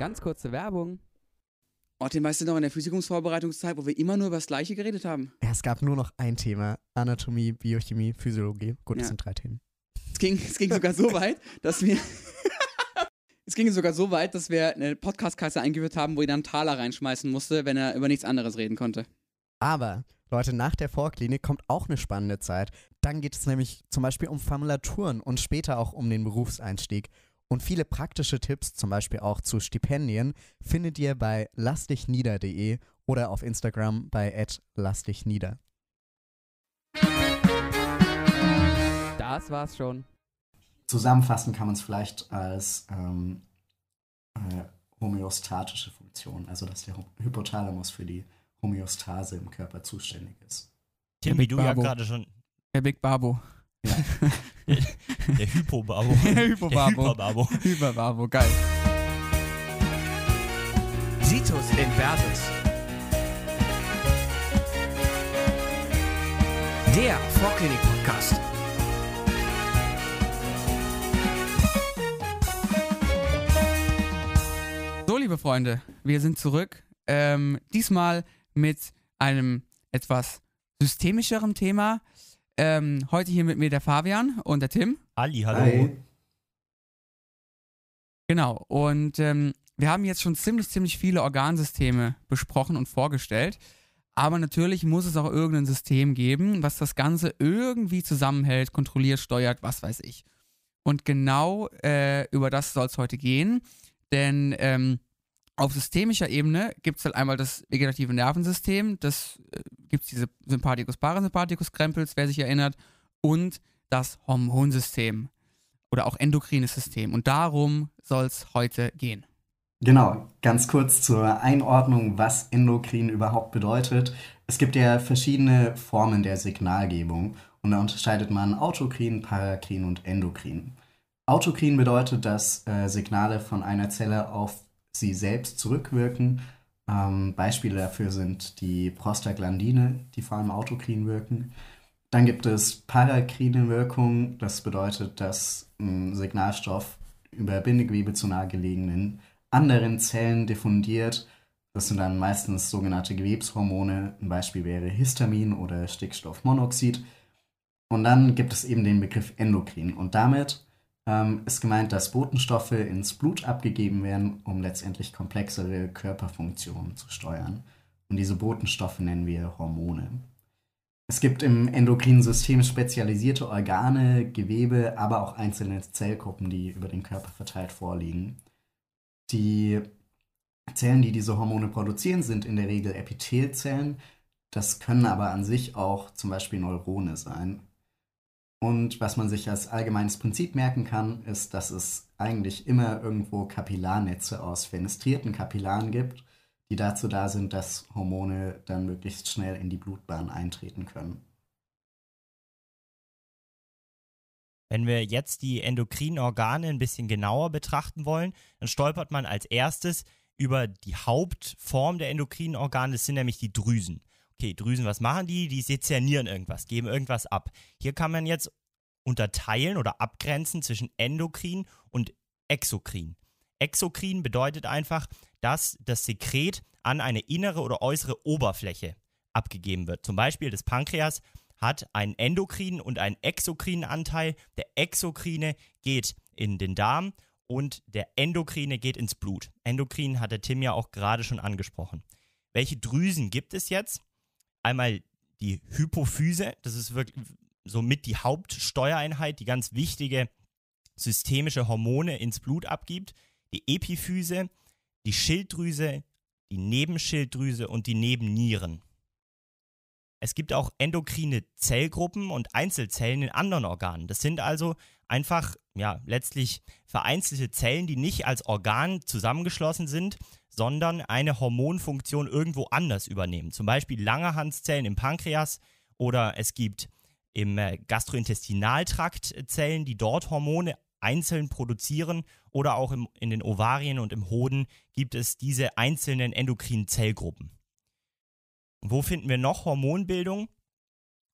Ganz kurze Werbung. Martin, weißt du noch in der Physikumsvorbereitungszeit, wo wir immer nur über das Gleiche geredet haben? Ja, es gab nur noch ein Thema: Anatomie, Biochemie, Physiologie. Gut, das Ja. sind drei Themen. Es ging, es ging sogar so weit, dass wir. es ging sogar so weit, dass wir eine Podcast-Kasse eingeführt haben, wo jeder einen Taler reinschmeißen musste, wenn er über nichts anderes reden konnte. Aber, Leute, nach der Vorklinik kommt auch eine spannende Zeit. Dann geht es nämlich zum Beispiel um Formulaturen und später auch um den Berufseinstieg. Und viele praktische Tipps, zum Beispiel auch zu Stipendien, findet ihr bei lassdichnieder.de oder auf Instagram bei lassdichnieder. Das war's schon. Zusammenfassen kann man es vielleicht als ähm, äh, homöostatische Funktion, also dass der Hy- Hypothalamus für die Homöostase im Körper zuständig ist. Tim, wie du ja Babo. gerade schon. Der Big Babo. Der Hypobabo. Der Hypobabo. Der Hyperbabo. Hyperbabo, geil. Situs Inversus. Der Vorklinik-Podcast. So, liebe Freunde, wir sind zurück. Ähm, diesmal mit einem etwas systemischeren Thema. Ähm, heute hier mit mir der Fabian und der Tim. Ali, hallo. Genau. Und ähm, wir haben jetzt schon ziemlich, ziemlich viele Organsysteme besprochen und vorgestellt. Aber natürlich muss es auch irgendein System geben, was das Ganze irgendwie zusammenhält, kontrolliert, steuert, was weiß ich. Und genau äh, über das soll es heute gehen. Denn ähm, auf systemischer Ebene gibt es halt einmal das vegetative Nervensystem, das äh, gibt es diese Sympathikus, Parasympathikus Krempels, wer sich erinnert, und das Hormonsystem oder auch endokrines System. Und darum soll es heute gehen. Genau, ganz kurz zur Einordnung, was endokrin überhaupt bedeutet. Es gibt ja verschiedene Formen der Signalgebung und da unterscheidet man autokrin, parakrin und endokrin. Autokrin bedeutet, dass äh, Signale von einer Zelle auf sie selbst zurückwirken. Ähm, Beispiele dafür sind die Prostaglandine, die vor allem autokrin wirken. Dann gibt es parakrine Wirkung, das bedeutet, dass ein Signalstoff über Bindegewebe zu nahegelegenen anderen Zellen diffundiert. Das sind dann meistens sogenannte Gewebshormone. Ein Beispiel wäre Histamin oder Stickstoffmonoxid. Und dann gibt es eben den Begriff Endokrin. Und damit ähm, ist gemeint, dass Botenstoffe ins Blut abgegeben werden, um letztendlich komplexere Körperfunktionen zu steuern. Und diese Botenstoffe nennen wir Hormone. Es gibt im endokrinen System spezialisierte Organe, Gewebe, aber auch einzelne Zellgruppen, die über den Körper verteilt vorliegen. Die Zellen, die diese Hormone produzieren, sind in der Regel Epithelzellen. Das können aber an sich auch zum Beispiel Neurone sein. Und was man sich als allgemeines Prinzip merken kann, ist, dass es eigentlich immer irgendwo Kapillarnetze aus fenestrierten Kapillaren gibt, die dazu da sind, dass Hormone dann möglichst schnell in die Blutbahn eintreten können. Wenn wir jetzt die endokrinen Organe ein bisschen genauer betrachten wollen, dann stolpert man als erstes über die Hauptform der endokrinen Organe, das sind nämlich die Drüsen. Okay, Drüsen, was machen die? Die sezernieren irgendwas, geben irgendwas ab. Hier kann man jetzt unterteilen oder abgrenzen zwischen endokrin und exokrin. Exokrin bedeutet einfach, dass das Sekret an eine innere oder äußere Oberfläche abgegeben wird. Zum Beispiel das Pankreas hat einen endokrinen und einen exokrinen Anteil. Der exokrine geht in den Darm und der endokrine geht ins Blut. Endokrin hat der Tim ja auch gerade schon angesprochen. Welche Drüsen gibt es jetzt? Einmal die Hypophyse, das ist wirklich somit die Hauptsteuereinheit, die ganz wichtige systemische Hormone ins Blut abgibt. Die Epiphyse, die Schilddrüse, die Nebenschilddrüse und die Nebennieren. Es gibt auch endokrine Zellgruppen und Einzelzellen in anderen Organen. Das sind also einfach, ja, letztlich vereinzelte Zellen, die nicht als Organ zusammengeschlossen sind, sondern eine Hormonfunktion irgendwo anders übernehmen. Zum Beispiel Langerhanszellen im Pankreas oder es gibt im äh, Gastrointestinaltrakt Zellen, die dort Hormone einzeln produzieren oder auch im, in den Ovarien und im Hoden gibt es diese einzelnen endokrinen Zellgruppen. Wo finden wir noch Hormonbildung?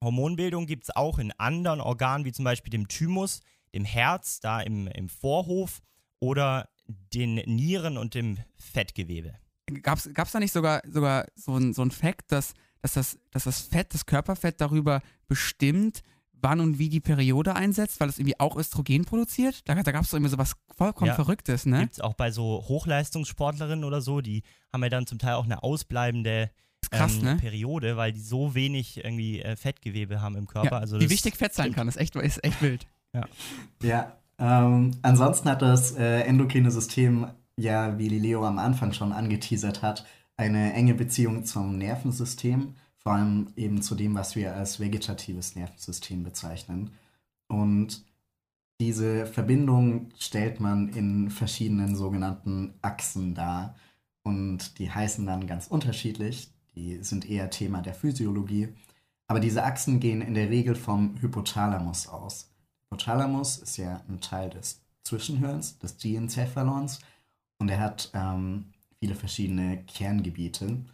Hormonbildung gibt es auch in anderen Organen, wie zum Beispiel dem Thymus, dem Herz, da im, im Vorhof oder den Nieren und dem Fettgewebe. Gab's, gab's da nicht sogar, sogar so ein, so ein Fact, dass, dass, das, dass das Fett, das Körperfett darüber bestimmt, wann und wie die Periode einsetzt, weil es irgendwie auch Östrogen produziert? Da, da gab es irgendwie so was vollkommen Ja. Verrücktes, ne? Gibt es auch bei so Hochleistungssportlerinnen oder so, die haben ja dann zum Teil auch eine ausbleibende krass, ähm, ne? Periode, weil die so wenig irgendwie äh, Fettgewebe haben im Körper. Ja, also wie wichtig Fett sein kann, ist echt, ist echt wild. Ja, ähm, ansonsten hat das äh, endokrine System ja, wie Leo am Anfang schon angeteasert hat, eine enge Beziehung zum Nervensystem, vor allem eben zu dem, was wir als vegetatives Nervensystem bezeichnen. Und diese Verbindung stellt man in verschiedenen sogenannten Achsen dar. Und die heißen dann ganz unterschiedlich. Die sind eher Thema der Physiologie. Aber diese Achsen gehen in der Regel vom Hypothalamus aus. Hypothalamus ist ja ein Teil des Zwischenhirns, des Diencephalons. Und er hat ähm, viele verschiedene Kerngebiete.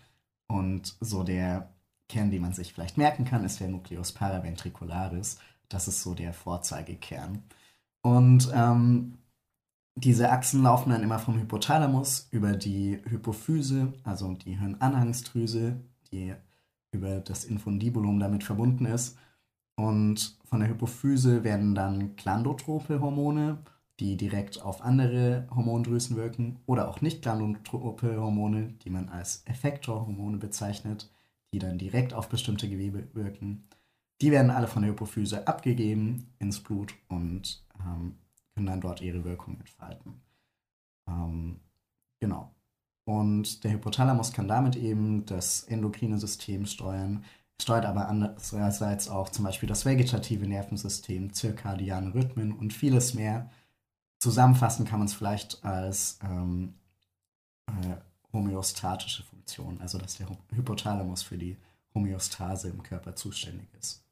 Und so der Kern, den man sich vielleicht merken kann, ist der Nucleus paraventricularis. Das ist so der Vorzeigekern. Und ähm, diese Achsen laufen dann immer vom Hypothalamus über die Hypophyse, also die Hirnanhangsdrüse, die über das Infundibulum damit verbunden ist. Und von der Hypophyse werden dann glandotrope Hormone, die direkt auf andere Hormondrüsen wirken, oder auch nicht glandotrope Hormone, die man als Effektorhormone bezeichnet, die dann direkt auf bestimmte Gewebe wirken. Die werden alle von der Hypophyse abgegeben ins Blut und ähm, können dann dort ihre Wirkung entfalten. Ähm, genau. Und der Hypothalamus kann damit eben das endokrine System steuern, steuert aber andererseits auch zum Beispiel das vegetative Nervensystem, zirkadiane Rhythmen und vieles mehr. Zusammenfassen kann man es vielleicht als ähm, äh, homöostatische Funktion, also dass der Hy- Hypothalamus für die Homöostase im Körper zuständig ist.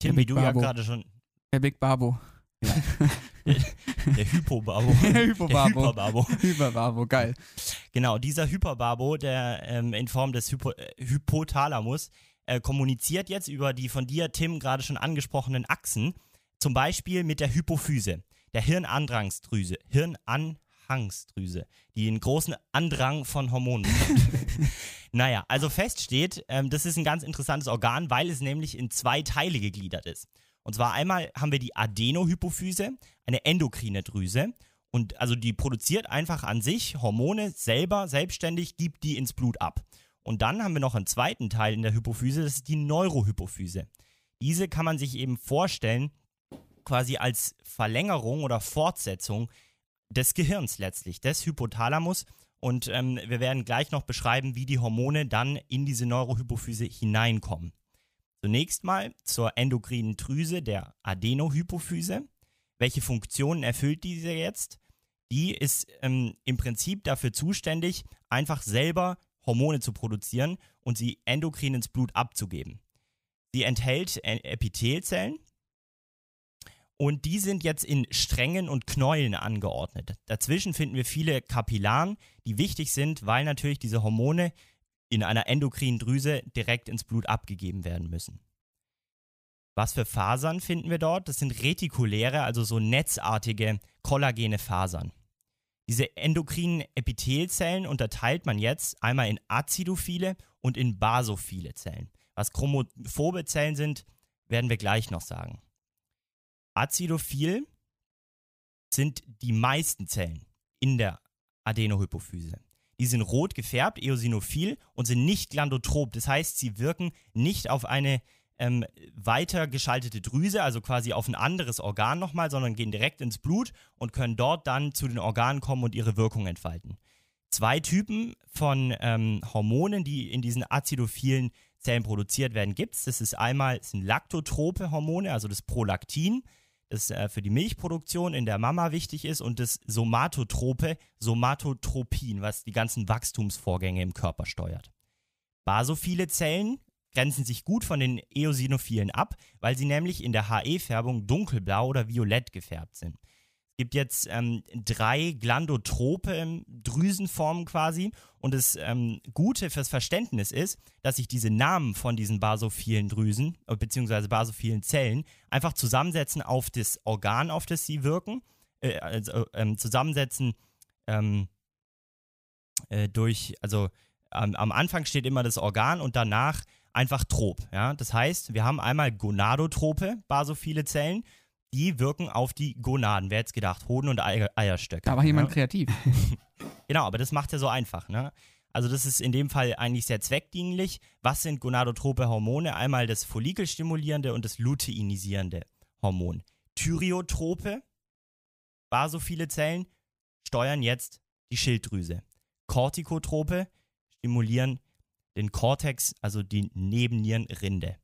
Tim, Der wie du ja gerade schon, Der Big Babo. der Hypobabo. Der Hypobabo. Der Hyperbabo. Hyperbabo, geil. Genau, dieser Hyperbabo, der ähm, in Form des Hypo äh, Hypothalamus äh, kommuniziert jetzt über die von dir, Tim, gerade schon angesprochenen Achsen, zum Beispiel mit der Hypophyse, der Hirnandrangsdrüse, Hirnanhangsdrüse, die einen großen Andrang von Hormonen bekommt. naja, also fest steht, ähm, das ist ein ganz interessantes Organ, weil es nämlich in zwei Teile gegliedert ist. Und zwar einmal haben wir die Adenohypophyse, eine endokrine Drüse, und also die produziert einfach an sich Hormone selber, selbstständig, gibt die ins Blut ab. Und dann haben wir noch einen zweiten Teil in der Hypophyse, das ist die Neurohypophyse. Diese kann man sich eben vorstellen, quasi als Verlängerung oder Fortsetzung des Gehirns letztlich, des Hypothalamus. Und ähm, wir werden gleich noch beschreiben, wie die Hormone dann in diese Neurohypophyse hineinkommen. Zunächst mal zur endokrinen Drüse der Adenohypophyse. Welche Funktionen erfüllt diese jetzt? Die ist ähm, im Prinzip dafür zuständig, einfach selber Hormone zu produzieren und sie endokrin ins Blut abzugeben. Sie enthält Epithelzellen und die sind jetzt in Strängen und Knäueln angeordnet. Dazwischen finden wir viele Kapillaren, die wichtig sind, weil natürlich diese Hormone in einer endokrinen Drüse direkt ins Blut abgegeben werden müssen. Was für Fasern finden wir dort? Das sind retikuläre, also so netzartige kollagene Fasern. Diese endokrinen Epithelzellen unterteilt man jetzt einmal in acidophile und in basophile Zellen. Was chromophobe Zellen sind, werden wir gleich noch sagen. Acidophil sind die meisten Zellen in der Adenohypophyse. Die sind rot gefärbt, eosinophil und sind nicht glandotrop. Das heißt, sie wirken nicht auf eine ähm, weiter geschaltete Drüse, also quasi auf ein anderes Organ nochmal, sondern gehen direkt ins Blut und können dort dann zu den Organen kommen und ihre Wirkung entfalten. Zwei Typen von ähm, Hormonen, die in diesen azidophilen Zellen produziert werden, gibt es. Das ist einmal das sind laktotrope Hormone, also das Prolaktin, das äh, für die Milchproduktion in der Mama wichtig ist, und das somatotrope Somatotropin, was die ganzen Wachstumsvorgänge im Körper steuert. Basophile Zellen grenzen sich gut von den Eosinophilen ab, weil sie nämlich in der HE-Färbung dunkelblau oder violett gefärbt sind. Es gibt jetzt ähm, drei glandotrope Drüsenformen quasi und das ähm, Gute fürs Verständnis ist, dass sich diese Namen von diesen basophilen Drüsen äh, beziehungsweise basophilen Zellen einfach zusammensetzen auf das Organ, auf das sie wirken, äh, also, ähm, zusammensetzen ähm, äh, durch, also am Anfang steht immer das Organ und danach einfach Trop. Ja? Das heißt, wir haben einmal Gonadotrope, basophile Zellen, die wirken auf die Gonaden. Wer hätte gedacht? Hoden und Eier, Eierstöcke. Da war jemand ja? kreativ. Genau, aber das macht ja so einfach, ne? Also das ist in dem Fall eigentlich sehr zweckdienlich. Was sind gonadotrope Hormone? Einmal das follikelstimulierende und das luteinisierende Hormon. Thyriotrope, basophile Zellen, steuern jetzt die Schilddrüse. Kortikotrope stimulieren den Kortex, also die Nebennierenrinde.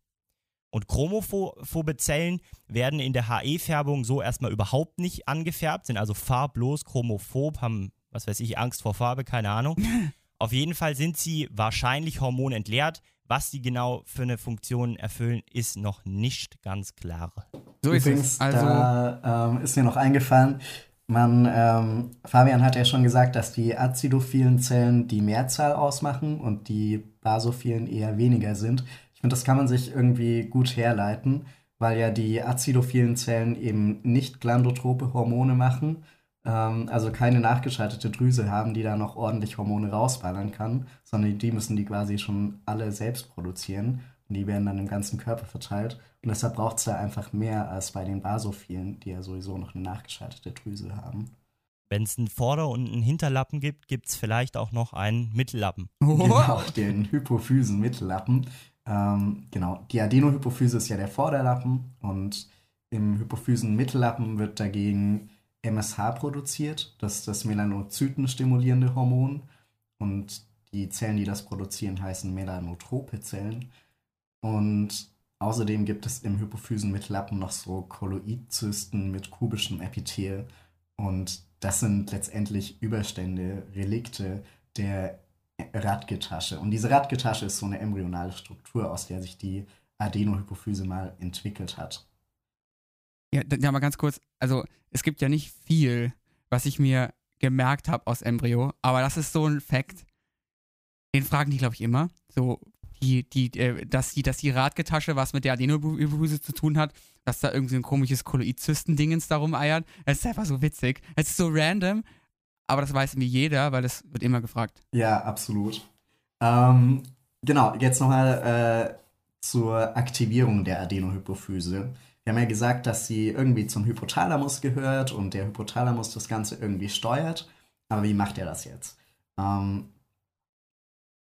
Und chromophobe Zellen werden in der HE-Färbung so erstmal überhaupt nicht angefärbt, sind also farblos, chromophob, haben, was weiß ich, Angst vor Farbe, keine Ahnung. Auf jeden Fall sind sie wahrscheinlich hormonentleert. Was sie genau für eine Funktion erfüllen, ist noch nicht ganz klar. So ist Übrigens, es. Also, da ähm, ist mir noch eingefallen, man, ähm, Fabian hat ja schon gesagt, dass die azidophilen Zellen die Mehrzahl ausmachen und die basophilen eher weniger sind. Ich finde, das kann man sich irgendwie gut herleiten, weil ja die azidophilen Zellen eben nicht glandotrope Hormone machen, ähm, also keine nachgeschaltete Drüse haben, die da noch ordentlich Hormone rausballern kann, sondern die müssen die quasi schon alle selbst produzieren und die werden dann im ganzen Körper verteilt. Und deshalb braucht es da einfach mehr als bei den Basophilen, die ja sowieso noch eine nachgeschaltete Drüse haben. Wenn es einen Vorder- und einen Hinterlappen gibt, gibt es vielleicht auch noch einen Mittellappen. Genau, den Hypophysen-Mittellappen. Ähm, genau, die Adenohypophyse ist ja der Vorderlappen und im Hypophysen-Mittellappen wird dagegen MSH produziert. Das ist das Melanozyten-stimulierende Hormon. Und die Zellen, die das produzieren, heißen melanotrope Zellen. Und außerdem gibt es im Hypophysen-Mittellappen noch so Kolloidzysten mit kubischem Epithel. Und das sind letztendlich Überstände, Relikte der Radgetasche. Und diese Radgetasche ist so eine embryonale Struktur, aus der sich die Adenohypophyse mal entwickelt hat. ja, ja, mal ganz kurz. Also, es gibt ja nicht viel, was ich mir gemerkt habe aus Embryo, aber das ist so ein Fact. Den fragen die, glaube ich, immer. So, die, die, äh, dass die, dass die Radgetasche was mit der Adenohypophyse zu tun hat, dass da irgendwie ein komisches Kolloidzysten-Dingens darum eiert. Es ist einfach so witzig. Es ist so random, aber das weiß irgendwie jeder, weil das wird immer gefragt. Ja, absolut. Ähm, genau, jetzt nochmal äh, zur Aktivierung der Adenohypophyse. Wir haben ja gesagt, dass sie irgendwie zum Hypothalamus gehört und der Hypothalamus das Ganze irgendwie steuert. Aber wie macht er das jetzt? Ähm,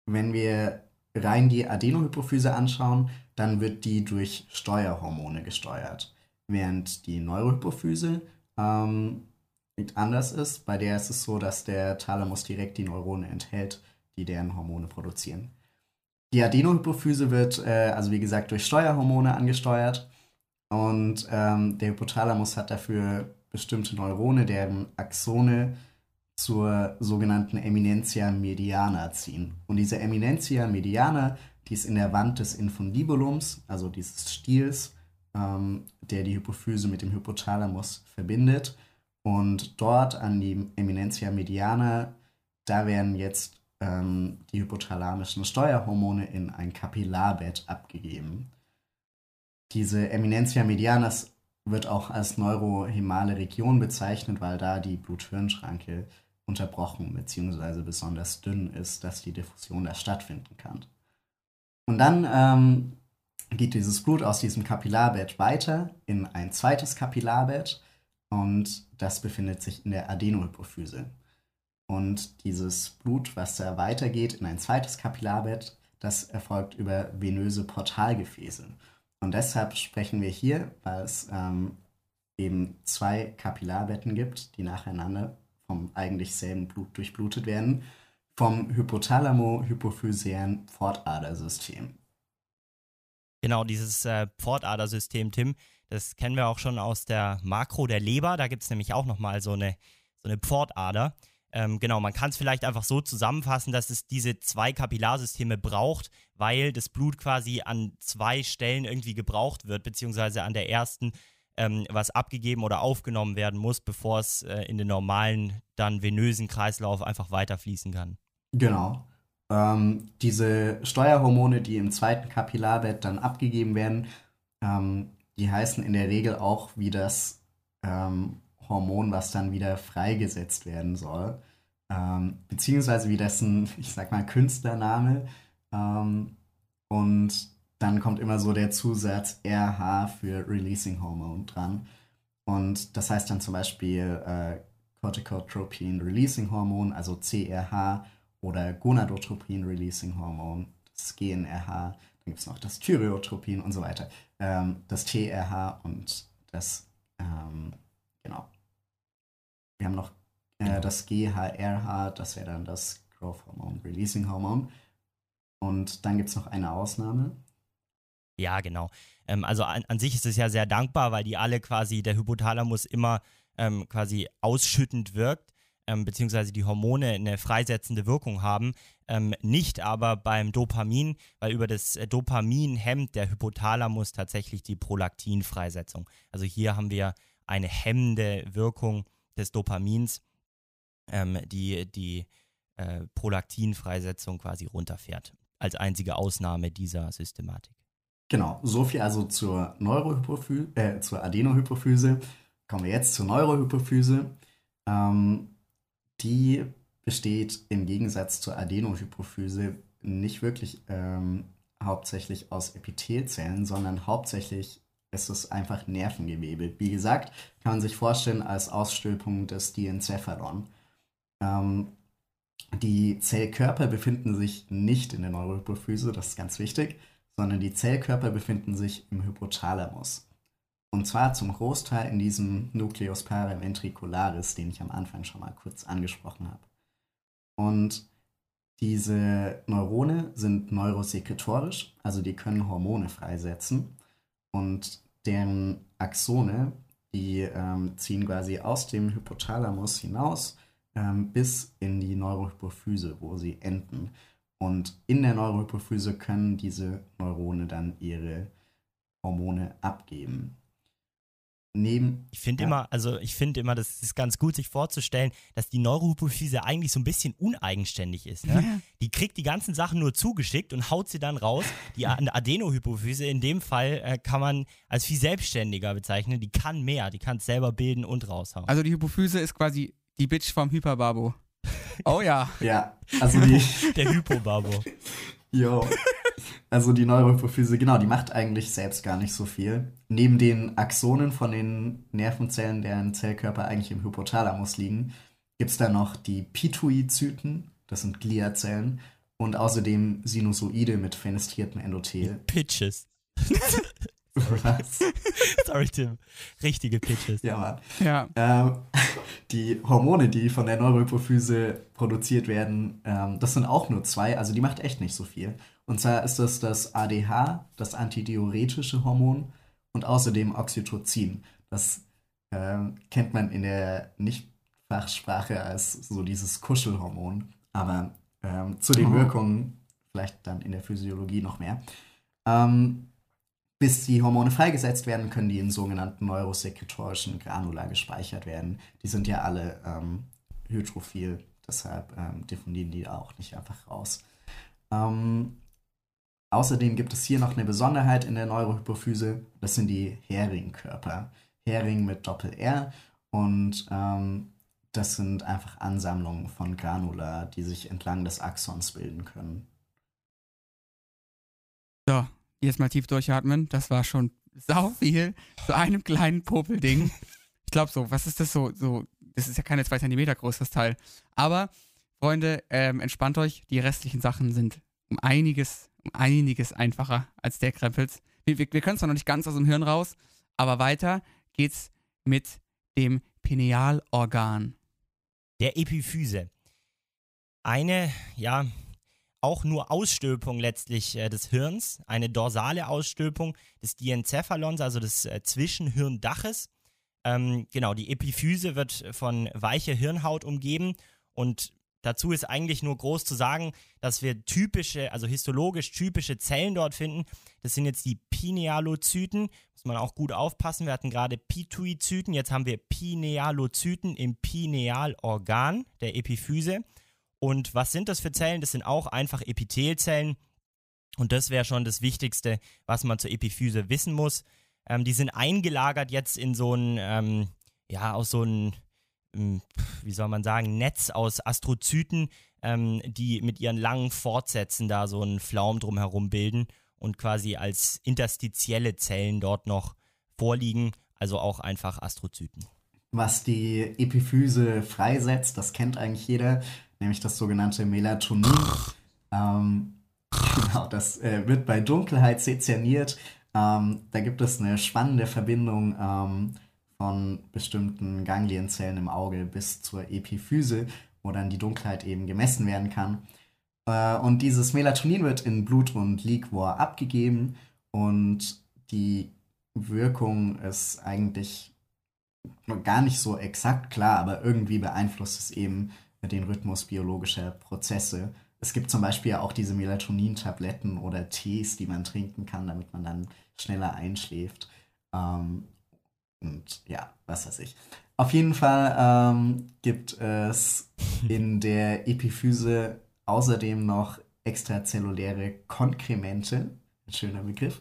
wenn wir rein die Adenohypophyse anschauen, dann wird die durch Steuerhormone gesteuert. Während die Neurohypophyse ähm, anders ist. Bei der ist es so, dass der Thalamus direkt die Neurone enthält, die deren Hormone produzieren. Die Adenohypophyse wird, äh, also wie gesagt, durch Steuerhormone angesteuert. Und ähm, der Hypothalamus hat dafür bestimmte Neurone, deren Axone zur sogenannten Eminentia mediana ziehen. Und diese Eminentia mediana, die ist in der Wand des Infundibulums, also dieses Stiels, ähm, der die Hypophyse mit dem Hypothalamus verbindet. Und dort an die Eminentia mediana, da werden jetzt ähm, die hypothalamischen Steuerhormone in ein Kapillarbett abgegeben. Diese Eminentia mediana wird auch als neurohemale Region bezeichnet, weil da die Blut-Hirn-Schranke unterbrochen bzw. besonders dünn ist, dass die Diffusion da stattfinden kann. Und dann ähm, geht dieses Blut aus diesem Kapillarbett weiter in ein zweites Kapillarbett und das befindet sich in der Adenohypophyse. Und dieses Blut, was da weitergeht in ein zweites Kapillarbett, das erfolgt über venöse Portalgefäße. Und deshalb sprechen wir hier, weil es ähm, eben zwei Kapillarbetten gibt, die nacheinander vom eigentlich selben Blut durchblutet werden, vom hypothalamo-hypophysären Pfortadersystem. Genau, dieses äh, Pfortadersystem, Tim, das kennen wir auch schon aus der Makro der Leber. Da gibt es nämlich auch nochmal so eine, so eine Pfortader. Ähm, genau, man kann es vielleicht einfach so zusammenfassen, dass es diese zwei Kapillarsysteme braucht, weil das Blut quasi an zwei Stellen irgendwie gebraucht wird, beziehungsweise an der ersten ähm, was abgegeben oder aufgenommen werden muss, bevor es äh, in den normalen, dann venösen Kreislauf einfach weiterfließen kann. Genau. Ähm, diese Steuerhormone, die im zweiten Kapillarbett dann abgegeben werden, ähm, die heißen in der Regel auch wie das ähm, Hormon, was dann wieder freigesetzt werden soll. ähm, beziehungsweise wie dessen, ich sag mal, Künstlername. Ähm, und dann kommt immer so der Zusatz RH für Releasing Hormone dran. Und das heißt dann zum Beispiel äh, Corticotropin Releasing Hormon, also CRH, oder Gonadotropin Releasing Hormon, das GNRH. Dann gibt es noch das Thyreotropin und so weiter. Ähm, das TRH und das, ähm, genau. Wir haben noch äh, das GHRH, das wäre dann das Growth Hormone Releasing Hormon. Und dann gibt es noch eine Ausnahme. Ja, genau. Ähm, also an, an, sich ist es ja sehr dankbar, weil die alle quasi, der Hypothalamus immer ähm, quasi ausschüttend wirkt, ähm, beziehungsweise die Hormone eine freisetzende Wirkung haben. Ähm, nicht aber beim Dopamin, weil über das äh, Dopamin hemmt der Hypothalamus tatsächlich die Prolaktinfreisetzung. Also hier haben wir eine hemmende Wirkung des Dopamins, ähm, die die äh, Prolaktinfreisetzung quasi runterfährt. Als einzige Ausnahme dieser Systematik. Genau, so viel also zur Neurohypophyse, äh, zur Adenohypophyse. Kommen wir jetzt zur Neurohypophyse. Ähm, die besteht im Gegensatz zur Adenohypophyse nicht wirklich ähm, hauptsächlich aus Epithelzellen, sondern hauptsächlich ist es einfach Nervengewebe. Wie gesagt, kann man sich vorstellen als Ausstülpung des Diencephalon. Ähm, die Zellkörper befinden sich nicht in der Neurohypophyse, das ist ganz wichtig, sondern die Zellkörper befinden sich im Hypothalamus. Und zwar zum Großteil in diesem Nucleus paraventricularis, den ich am Anfang schon mal kurz angesprochen habe. Und diese Neurone sind neurosekretorisch, also die können Hormone freisetzen. Und deren Axone, die ähm, ziehen quasi aus dem Hypothalamus hinaus ähm, bis in die Neurohypophyse, wo sie enden. Und in der Neurohypophyse können diese Neurone dann ihre Hormone abgeben. Neben, ich finde ja. immer, also ich finde immer, das ist ganz gut, sich vorzustellen, dass die Neurohypophyse eigentlich so ein bisschen uneigenständig ist. Ne? Ja. Die kriegt die ganzen Sachen nur zugeschickt und haut sie dann raus. Die Adenohypophyse in dem Fall äh, kann man als viel selbstständiger bezeichnen. Die kann mehr, die kann es selber bilden und raushauen. Also die Hypophyse ist quasi die Bitch vom Hyperbabo. Oh ja. Ja, also die. Der Hypobabo. Jo. Also die Neurohypophyse, genau, die macht eigentlich selbst gar nicht so viel. Neben den Axonen von den Nervenzellen, deren Zellkörper eigentlich im Hypothalamus liegen, gibt es da noch die Pituizyten, das sind Gliazellen, und außerdem Sinusoide mit fenestriertem Endothel. Pitches. Was? Sorry, Tim. Richtige Pitches. Ja, Mann. Ja. Ähm, die Hormone, die von der Neurohypophyse produziert werden, ähm, das sind auch nur zwei, also die macht echt nicht so viel. Und zwar ist das das ADH, das antidiuretische Hormon, und außerdem Oxytocin. Das ähm, kennt man in der Nicht-Fachsprache als so dieses Kuschelhormon, aber ähm, zu den oh. Wirkungen vielleicht dann in der Physiologie noch mehr. Ähm, bis die Hormone freigesetzt werden, können die in sogenannten neurosekretorischen Granula gespeichert werden. Die sind ja alle ähm, hydrophil, deshalb ähm, diffundieren die auch nicht einfach raus. Ähm, außerdem gibt es hier noch eine Besonderheit in der Neurohypophyse, das sind die Hering-Körper. Hering mit Doppel-R und ähm, das sind einfach Ansammlungen von Granula, die sich entlang des Axons bilden können. So, Jetzt mal tief durchatmen. Das war schon sau viel zu einem kleinen Popelding. Ich glaube so, was ist das so? so? Das ist ja keine zwei Zentimeter groß, das Teil. Aber, Freunde, ähm, entspannt euch. Die restlichen Sachen sind um einiges, um einiges einfacher als der Krempels. Wir, wir, wir können zwar noch nicht ganz aus dem Hirn raus, aber weiter geht's mit dem Pinealorgan. Der Epiphyse. Eine, ja, auch nur Ausstülpung letztlich äh, des Hirns, eine dorsale Ausstülpung des Diencephalons, also des äh, Zwischenhirndaches. Ähm, genau, die Epiphyse wird von weicher Hirnhaut umgeben und dazu ist eigentlich nur groß zu sagen, dass wir typische, also histologisch typische Zellen dort finden. Das sind jetzt die Pinealozyten, muss man auch gut aufpassen. Wir hatten gerade Pituizyten, jetzt haben wir Pinealozyten im Pinealorgan der Epiphyse. Und was sind das für Zellen? Das sind auch einfach Epithelzellen. Und das wäre schon das Wichtigste, was man zur Epiphyse wissen muss. Ähm, die sind eingelagert jetzt in so ein, ähm, ja, aus so einem ähm, wie soll man sagen, Netz aus Astrozyten, ähm, die mit ihren langen Fortsätzen da so einen Flaum drumherum bilden und quasi als interstitielle Zellen dort noch vorliegen, also auch einfach Astrozyten. Was die Epiphyse freisetzt, das kennt eigentlich jeder, nämlich das sogenannte Melatonin. ähm, genau, das äh, wird bei Dunkelheit sezerniert. Ähm, da gibt es eine spannende Verbindung ähm, von bestimmten Ganglienzellen im Auge bis zur Epiphyse, wo dann die Dunkelheit eben gemessen werden kann. Äh, und dieses Melatonin wird in Blut und Liquor abgegeben und die Wirkung ist eigentlich gar nicht so exakt klar, aber irgendwie beeinflusst es eben den Rhythmus biologischer Prozesse. Es gibt zum Beispiel auch diese Melatonin-Tabletten oder Tees, die man trinken kann, damit man dann schneller einschläft. Ähm, und ja, was weiß ich. Auf jeden Fall ähm, gibt es in der Epiphyse außerdem noch extrazelluläre Konkremente, ein schöner Begriff.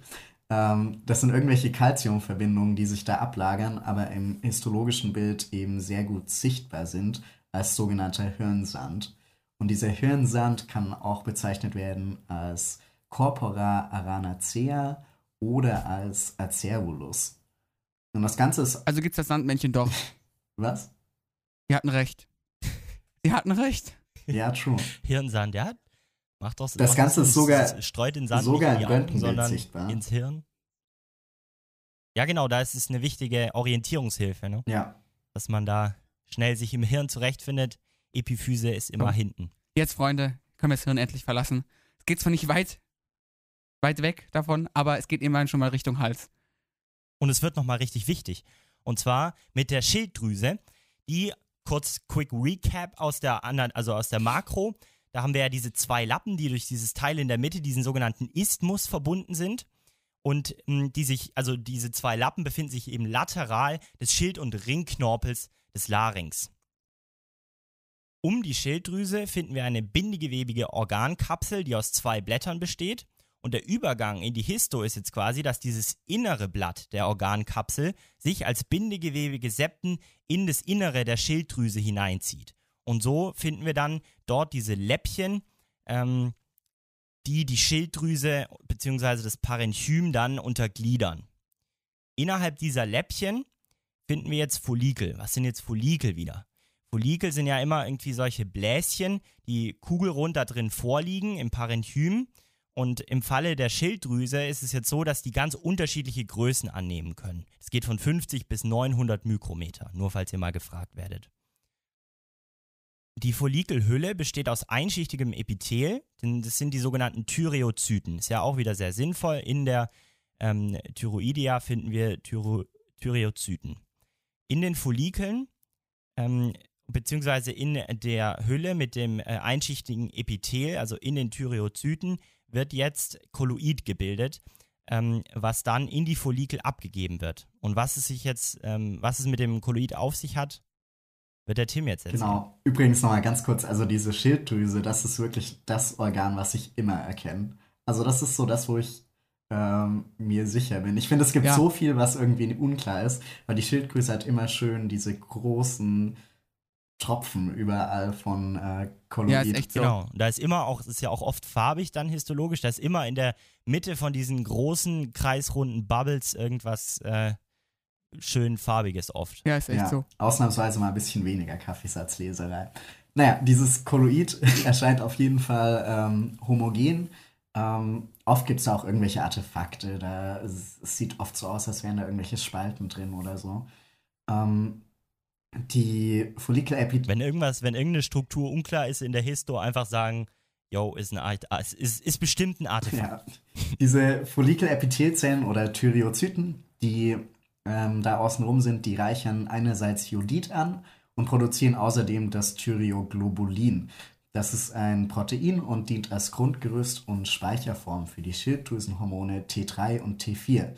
Ähm, das sind irgendwelche Calciumverbindungen, die sich da ablagern, aber im histologischen Bild eben sehr gut sichtbar sind als sogenannter Hirnsand. Und dieser Hirnsand kann auch bezeichnet werden als Corpora aranacea oder als Acervulus. Und das Ganze ist. Also gibt's das Sandmännchen doch. Was? Sie hatten recht. Sie hatten recht. Ja, true. Hirnsand, ja. Macht doch Das macht Ganze Sinn. ist sogar- streut den Sand sogar nicht in die Augen, sondern sichtbar. ins Hirn. Ja, genau, da ist es eine wichtige Orientierungshilfe, ne? Ja. dass man da schnell sich im Hirn zurechtfindet. Epiphyse ist immer Oh. hinten. Jetzt, Freunde, können wir das Hirn endlich verlassen. Es geht zwar nicht weit, weit weg davon, aber es geht immerhin schon mal Richtung Hals. Und es wird nochmal richtig wichtig. Und zwar mit der Schilddrüse, die kurz Quick Recap aus der anderen, also aus der Makro. Da haben wir ja diese zwei Lappen, die durch dieses Teil in der Mitte, diesen sogenannten Isthmus verbunden sind. Und mh, die sich, also diese zwei Lappen befinden sich eben lateral des Schild- und Ringknorpels des Larynx. Um die Schilddrüse finden wir eine bindegewebige Organkapsel, die aus zwei Blättern besteht. Und der Übergang in die Histo ist jetzt quasi, dass dieses innere Blatt der Organkapsel sich als bindegewebige Septen in das Innere der Schilddrüse hineinzieht. Und so finden wir dann dort diese Läppchen, ähm, die die Schilddrüse bzw. das Parenchym dann untergliedern. Innerhalb dieser Läppchen finden wir jetzt Follikel. Was sind jetzt Follikel wieder? Follikel sind ja immer irgendwie solche Bläschen, die kugelrund da drin vorliegen im Parenchym. Und im Falle der Schilddrüse ist es jetzt so, dass die ganz unterschiedliche Größen annehmen können. Es geht von 50 bis 900 Mikrometer, nur falls ihr mal gefragt werdet. Die Follikelhülle besteht aus einschichtigem Epithel, denn das sind die sogenannten Thyreozyten. Ist ja auch wieder sehr sinnvoll. In der ähm, Thyroidea finden wir Thyro Thyreozyten. In den Follikeln, ähm, beziehungsweise in der Hülle mit dem äh, einschichtigen Epithel, also in den Thyreozyten, wird jetzt Kolloid gebildet, ähm, was dann in die Follikel abgegeben wird. Und was es sich jetzt, ähm, was es mit dem Kolloid auf sich hat, wird der Tim jetzt erzählen. Genau. Übrigens nochmal ganz kurz, also diese Schilddrüse, das ist wirklich das Organ, was ich immer erkenne. Also das ist so das, wo ich ähm, mir sicher bin. Ich finde, es gibt Ja. so viel, was irgendwie unklar ist, weil die Schilddrüse hat immer schön diese großen Tropfen überall von äh, Kolloid. Ja, ist echt so. Genau. Und da ist immer auch, es ist ja auch oft farbig dann histologisch, da ist immer in der Mitte von diesen großen kreisrunden Bubbles irgendwas äh, schön farbiges oft. Ja, ist echt ja, so. Ausnahmsweise mal ein bisschen weniger Kaffeesatzleserei. Naja, dieses Kolloid erscheint auf jeden Fall ähm, homogen. Ähm, oft gibt es auch irgendwelche Artefakte. Da, es, es sieht oft so aus, als wären da irgendwelche Spalten drin oder so. Ähm, die Follikelepithel. Wenn irgendwas, wenn irgendeine Struktur unklar ist in der Histo, einfach sagen, yo, ist, ein Art, ist, ist, ist bestimmt ein Artefakt. Ja. Diese Follikelepithelzellen oder Thyreozyten, die ähm, da außenrum sind, die reichern einerseits Jodid an und produzieren außerdem das Thyreoglobulin. Das ist ein Protein und dient als Grundgerüst und Speicherform für die Schilddrüsenhormone T3 und T4.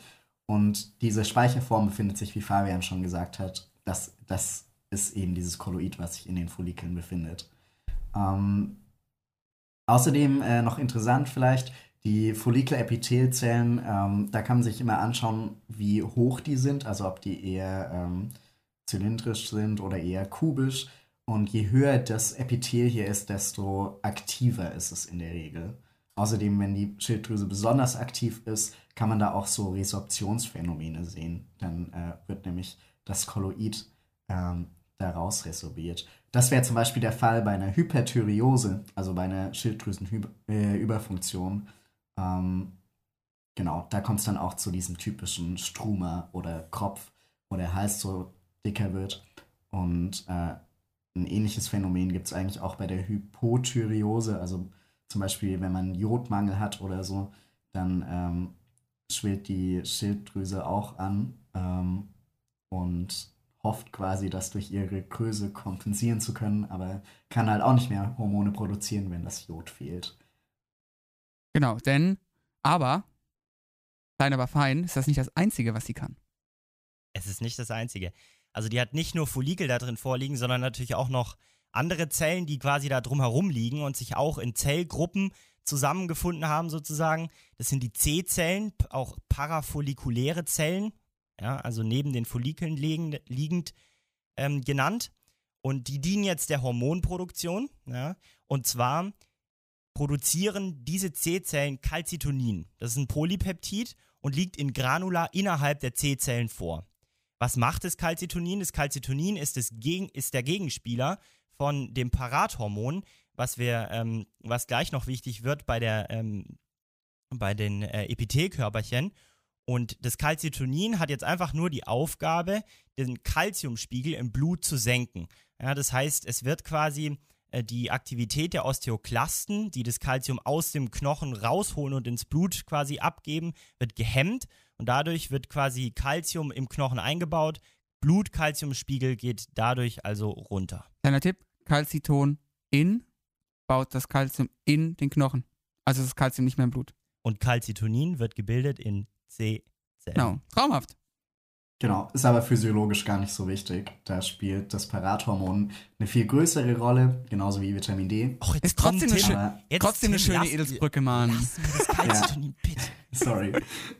Und diese Speicherform befindet sich, wie Fabian schon gesagt hat, das, das ist eben dieses Kolloid, was sich in den Follikeln befindet. Ähm, Außerdem äh, noch interessant vielleicht, die Follikelepithelzellen, ähm, da kann man sich immer anschauen, wie hoch die sind, also ob die eher ähm, zylindrisch sind oder eher kubisch. Und je höher das Epithel hier ist, desto aktiver ist es in der Regel. Außerdem, wenn die Schilddrüse besonders aktiv ist, kann man da auch so Resorptionsphänomene sehen. Dann äh, wird nämlich das Kolloid ähm, daraus resorbiert. Das wäre zum Beispiel der Fall bei einer Hyperthyreose, also bei einer Schilddrüsenüberfunktion. Ähm, genau, da kommt es dann auch zu diesem typischen Struma oder Kropf, wo der Hals so dicker wird. Und äh, ein ähnliches Phänomen gibt es eigentlich auch bei der Hypothyreose, also zum Beispiel, wenn man Jodmangel hat oder so, dann ähm, schwillt die Schilddrüse auch an ähm, und hofft quasi, das durch ihre Größe kompensieren zu können, aber kann halt auch nicht mehr Hormone produzieren, wenn das Jod fehlt. Genau, denn, aber, klein aber fein, ist das nicht das Einzige, was sie kann. Es ist nicht das Einzige. Also die hat nicht nur Follikel da drin vorliegen, sondern natürlich auch noch andere Zellen, die quasi da drumherum liegen und sich auch in Zellgruppen zusammengefunden haben sozusagen. Das sind die C-Zellen, auch parafollikuläre Zellen, ja, also neben den Follikeln liegend, ähm, genannt. Und die dienen jetzt der Hormonproduktion. Ja, und zwar produzieren diese C-Zellen Calcitonin. Das ist ein Polypeptid und liegt in Granula innerhalb der C-Zellen vor. Was macht das Calcitonin? Das Calcitonin ist, das Gegen, ist der Gegenspieler von dem Parathormon, was wir, ähm, was gleich noch wichtig wird bei der, ähm, bei den äh, Epithelkörperchen. Und das Calcitonin hat jetzt einfach nur die Aufgabe, den Calciumspiegel im Blut zu senken. Ja, das heißt, es wird quasi äh, die Aktivität der Osteoklasten, die das Calcium aus dem Knochen rausholen und ins Blut quasi abgeben, wird gehemmt und dadurch wird quasi Calcium im Knochen eingebaut. Blut-Calciumspiegel geht dadurch also runter. Kleiner Tipp: Calciton in baut das Calcium in den Knochen. Also ist das Calcium nicht mehr im Blut. Und Calcitonin wird gebildet in C-Zellen. Genau. Traumhaft. Genau, ist aber physiologisch gar nicht so wichtig. Da spielt das Parathormon eine viel größere Rolle, genauso wie Vitamin D. Och, jetzt Ist trotzdem eine Tim. schö- Aber, Jetzt, Trotzdem eine schöne Edelsbrücke, Mann. Lass mir das Calcitonin, bitte. sorry.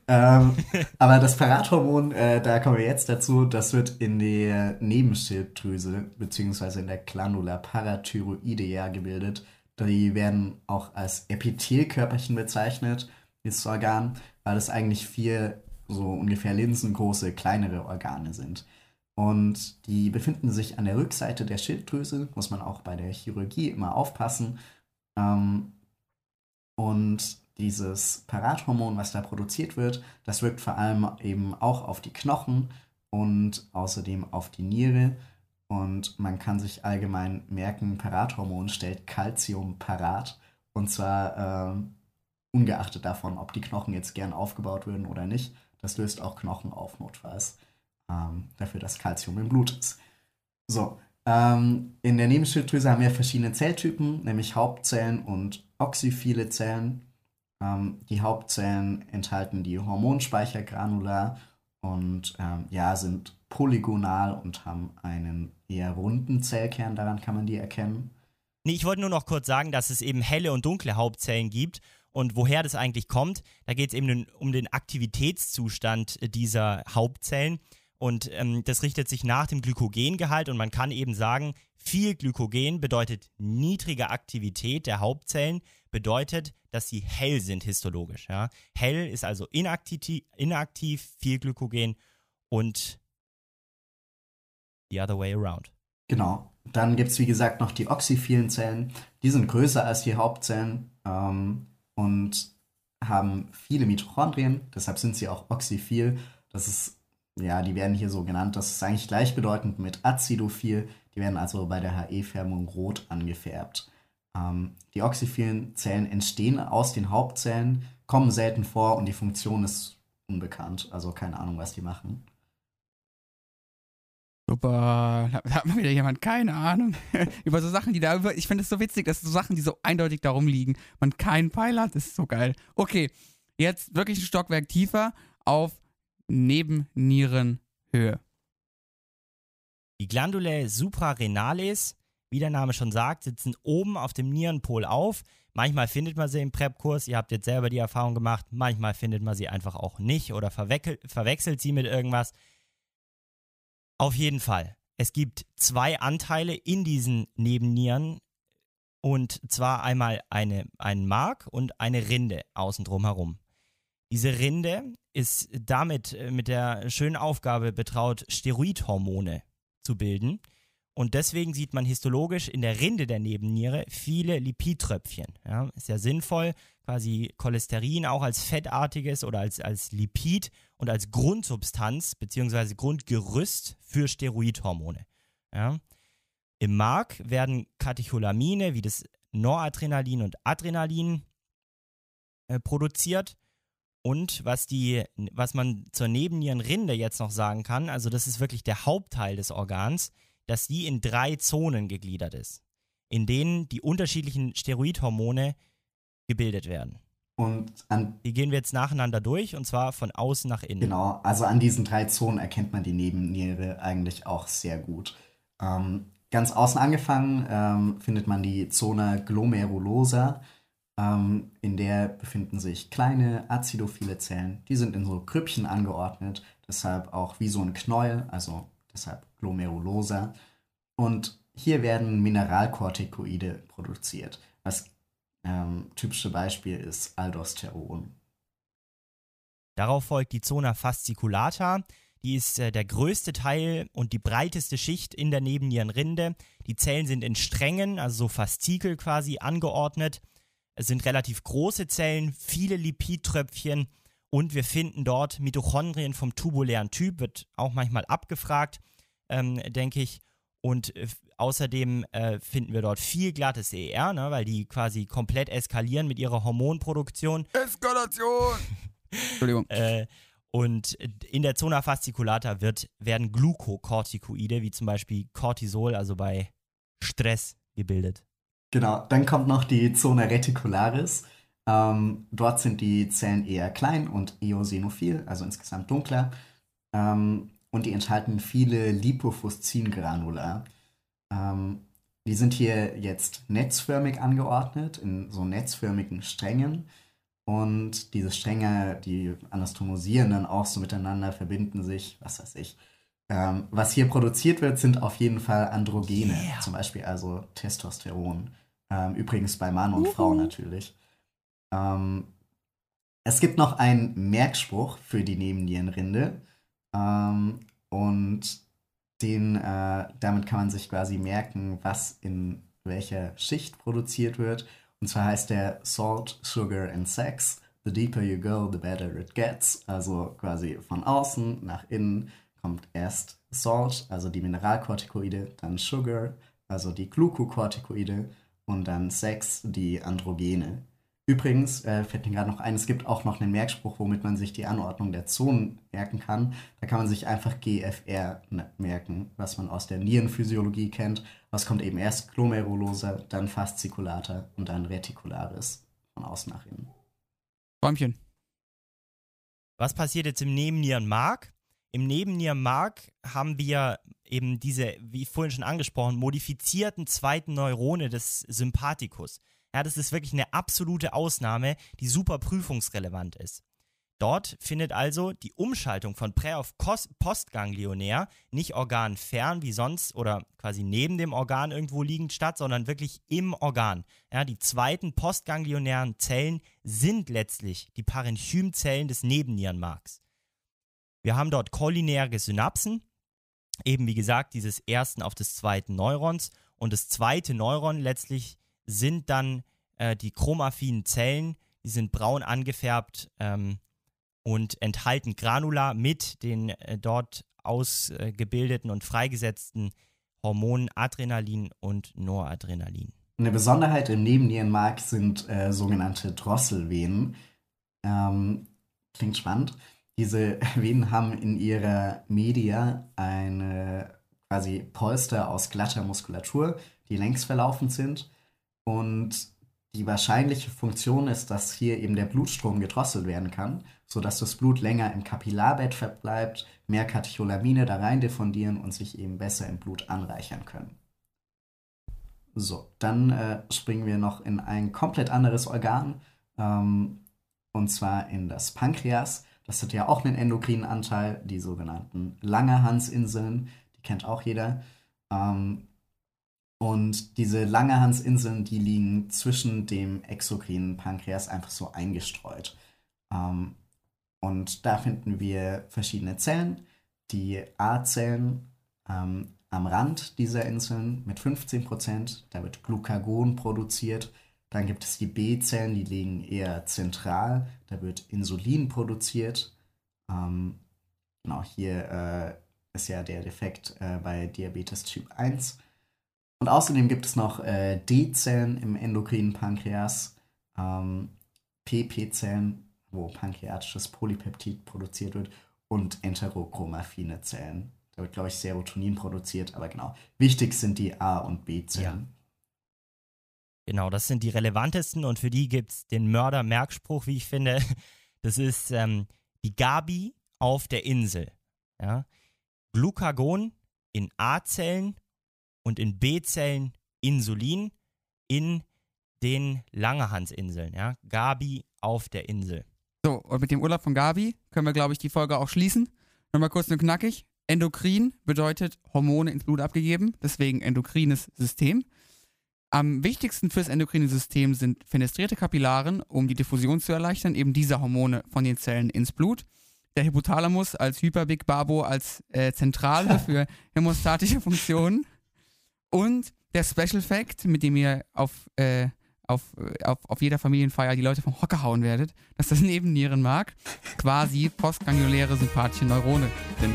ähm, aber das Parathormon, äh, da kommen wir jetzt dazu, das wird in der Nebenschilddrüse beziehungsweise in der Glandula parathyroidea gebildet. Die werden auch als Epithelkörperchen bezeichnet, dieses Organ, weil es eigentlich vier so ungefähr linsengroße kleinere Organe sind. Und die befinden sich an der Rückseite der Schilddrüse, muss man auch bei der Chirurgie immer aufpassen. Ähm, und dieses Parathormon, was da produziert wird, das wirkt vor allem eben auch auf die Knochen und außerdem auf die Niere. Und man kann sich allgemein merken, Parathormon stellt Calcium parat. Und zwar ähm, ungeachtet davon, ob die Knochen jetzt gern aufgebaut würden oder nicht. Das löst auch Knochen auf, notfalls. Ähm, dafür, dass Calcium im Blut ist. So, ähm, in der Nebenschilddrüse haben wir verschiedene Zelltypen, nämlich Hauptzellen und oxyphile Zellen. Ähm, die Hauptzellen enthalten die Hormonspeichergranular und ähm, ja, sind polygonal und haben einen eher runden Zellkern, daran kann man die erkennen. Nee, ich wollte nur noch kurz sagen, dass es eben helle und dunkle Hauptzellen gibt. Und woher das eigentlich kommt, da geht es eben um den Aktivitätszustand dieser Hauptzellen. Und ähm, das richtet sich nach dem Glykogengehalt. Und man kann eben sagen, viel Glykogen bedeutet niedrige Aktivität der Hauptzellen, bedeutet, dass sie hell sind histologisch. Ja? Hell ist also inaktiv, inaktiv, viel Glykogen und the other way around. Genau. Dann gibt es, wie gesagt, noch die oxyphilen Zellen. Die sind größer als die Hauptzellen ähm, und haben viele Mitochondrien. Deshalb sind sie auch oxyphil. Das ist, ja, die werden hier so genannt. Das ist eigentlich gleichbedeutend mit acidophil. Die werden also bei der HE-Färbung rot angefärbt. Ähm, die oxyphilen Zellen entstehen aus den Hauptzellen, kommen selten vor und die Funktion ist unbekannt. Also keine Ahnung, was die machen. Super. Da da hat mal wieder jemand keine Ahnung über so Sachen, die da über. Ich finde es so witzig, dass so Sachen, die so eindeutig darum liegen, man keinen Peil hat. Das ist so geil. Okay, jetzt wirklich ein Stockwerk tiefer auf Nebennierenhöhe. Die Glandulae suprarenales, wie der Name schon sagt, sitzen oben auf dem Nierenpol auf. Manchmal findet man sie im Prep-Kurs, ihr habt jetzt selber die Erfahrung gemacht, manchmal findet man sie einfach auch nicht oder verwechselt sie mit irgendwas. Auf jeden Fall. Es gibt zwei Anteile in diesen Nebennieren und zwar einmal eine, einen Mark und eine Rinde außen drum herum. Diese Rinde ist damit äh, mit der schönen Aufgabe betraut, Steroidhormone zu bilden. Und deswegen sieht man histologisch in der Rinde der Nebenniere viele Lipidtröpfchen. Ja, ist ja sinnvoll, quasi Cholesterin auch als fettartiges oder als, als Lipid und als Grundsubstanz bzw. Grundgerüst für Steroidhormone. Ja. Im Mark werden Katecholamine wie das Noradrenalin und Adrenalin äh, produziert. Und was, die, was man zur Nebennierenrinde jetzt noch sagen kann, also das ist wirklich der Hauptteil des Organs, dass die in drei Zonen gegliedert ist, in denen die unterschiedlichen Steroidhormone gebildet werden. Und an, Die gehen wir jetzt nacheinander durch und zwar von außen nach innen. genau, also an diesen drei Zonen erkennt man die Nebenniere eigentlich auch sehr gut. Ähm, ganz außen angefangen ähm, findet man die Zone glomerulosa. Ähm, in der befinden sich kleine acidophile Zellen. Die sind in so Krüppchen angeordnet, deshalb auch wie so ein Knäuel, also deshalb glomerulosa. Und hier werden Mineralkortikoide produziert. Das ähm, typische Beispiel ist Aldosteron. Darauf folgt die Zona fasciculata. Die ist äh, der größte Teil und die breiteste Schicht in der Nebennierenrinde. Die Zellen sind in Strängen, also so Faszikel quasi angeordnet. Es sind relativ große Zellen, viele Lipidtröpfchen und wir finden dort Mitochondrien vom tubulären Typ, wird auch manchmal abgefragt, ähm, denke ich. Und äh, außerdem äh, finden wir dort viel glattes ER, ne, weil die quasi komplett eskalieren mit ihrer Hormonproduktion. Eskalation! Entschuldigung. Äh, und in der Zona fasciculata wird, werden Glukokortikoide, wie zum Beispiel Cortisol, also bei Stress, gebildet. Genau, dann kommt noch die Zone reticularis. Ähm, dort sind die Zellen eher klein und eosinophil, also insgesamt dunkler. Ähm, und die enthalten viele Lipofuscin-Granula. Ähm, die sind hier jetzt netzförmig angeordnet, in so netzförmigen Strängen. Und diese Stränge, die anastomosieren dann auch so miteinander, verbinden sich, was weiß ich. Ähm, was hier produziert wird, sind auf jeden Fall Androgene, Yeah. zum Beispiel also Testosteron. Ähm, übrigens bei Mann und Frau natürlich. Ähm, es gibt noch einen Merkspruch für die Nebennierenrinde. Ähm, und den, äh, damit kann man sich quasi merken, was in welcher Schicht produziert wird. Und zwar heißt der Salt, Sugar and Sex. The deeper you go, the better it gets. Also quasi von außen nach innen kommt erst Salt, also die Mineralkortikoide, dann Sugar, also die Glucokortikoide und dann Sex, die Androgene. Übrigens, äh, fällt mir gerade noch ein, es gibt auch noch einen Merkspruch, womit man sich die Anordnung der Zonen merken kann. Da kann man sich einfach GFR merken, was man aus der Nierenphysiologie kennt. Was kommt eben erst Glomerulosa, dann Fasciculata und dann Reticularis von außen nach innen. Bäumchen. Was passiert jetzt im Nebennierenmark? Im Nebennierenmark haben wir eben diese, wie vorhin schon angesprochen, modifizierten zweiten Neurone des Sympathikus. Ja, das ist wirklich eine absolute Ausnahme, die super prüfungsrelevant ist. Dort findet also die Umschaltung von prä- auf postganglionär nicht organfern wie sonst oder quasi neben dem Organ irgendwo liegend statt, sondern wirklich im Organ. Ja, die zweiten postganglionären Zellen sind letztlich die Parenchymzellen des Nebennierenmarks. Wir haben dort cholinerge Synapsen, eben wie gesagt, dieses ersten auf des zweiten Neurons und das zweite Neuron letztlich sind dann äh, die chromaffinen Zellen, die sind braun angefärbt ähm, und enthalten Granula mit den äh, dort ausgebildeten und freigesetzten Hormonen Adrenalin und Noradrenalin. Eine Besonderheit im Nebennierenmark sind äh, sogenannte Drosselvenen. Ähm, klingt spannend. Diese Venen haben in ihrer Media eine quasi Polster aus glatter Muskulatur, die längs verlaufend sind. Und die wahrscheinliche Funktion ist, dass hier eben der Blutstrom gedrosselt werden kann, sodass das Blut länger im Kapillarbett verbleibt, mehr Katecholamine da rein diffundieren und sich eben besser im Blut anreichern können. So, dann äh, springen wir noch in ein komplett anderes Organ, ähm, und zwar in das Pankreas. Das hat ja auch einen endokrinen Anteil, die sogenannten Langerhansinseln. die kennt auch jeder. Ähm, und diese Langerhansinseln, die liegen zwischen dem exokrinen Pankreas einfach so eingestreut. Ähm, und da finden wir verschiedene Zellen. Die A-Zellen ähm, am Rand dieser Inseln mit 15%, da wird Glucagon produziert. Dann gibt es die B-Zellen, die liegen eher zentral, da wird Insulin produziert. Ähm, genau, hier äh, ist ja der Defekt äh, bei Diabetes Typ 1. Und außerdem gibt es noch äh, D-Zellen im endokrinen Pankreas, ähm, PP-Zellen, wo pankreatisches Polypeptid produziert wird, und enterochromaffine Zellen. Da wird, glaube ich, Serotonin produziert, aber genau. Wichtig sind die A- und B-Zellen. Genau, das sind die relevantesten und für die gibt es den Mörder-Merkspruch, wie ich finde. Das ist ähm, die Gabi auf der Insel. Ja? Glucagon in A-Zellen und in B-Zellen Insulin in den Langerhansinseln. Ja? Gabi auf der Insel. So, und mit dem Urlaub von Gabi können wir, glaube ich, die Folge auch schließen. Nochmal kurz und knackig. Endokrin bedeutet Hormone ins Blut abgegeben, deswegen endokrines System. Am wichtigsten fürs endokrine System sind fenestrierte Kapillaren, um die Diffusion zu erleichtern, eben diese Hormone von den Zellen ins Blut. Der Hypothalamus als Hyperbig Babo als äh, Zentrale für hämostatische Funktionen. Und der Special Fact, mit dem ihr auf, äh, auf, auf, auf jeder Familienfeier die Leute vom Hocker hauen werdet, dass das Nebennierenmark quasi postgranuläre sympathische Neurone sind.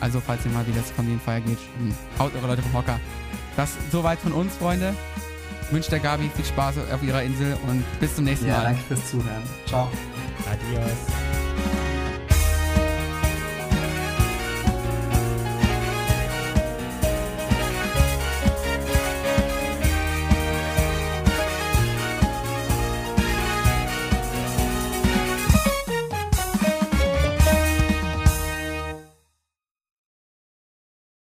Also falls ihr mal wieder zur Familienfeier geht, haut eure Leute vom Hocker. Das soweit von uns, Freunde. Ich wünsche der Gabi viel Spaß auf ihrer Insel und bis zum nächsten Ja, Mal. danke fürs Zuhören. Ciao. Adios.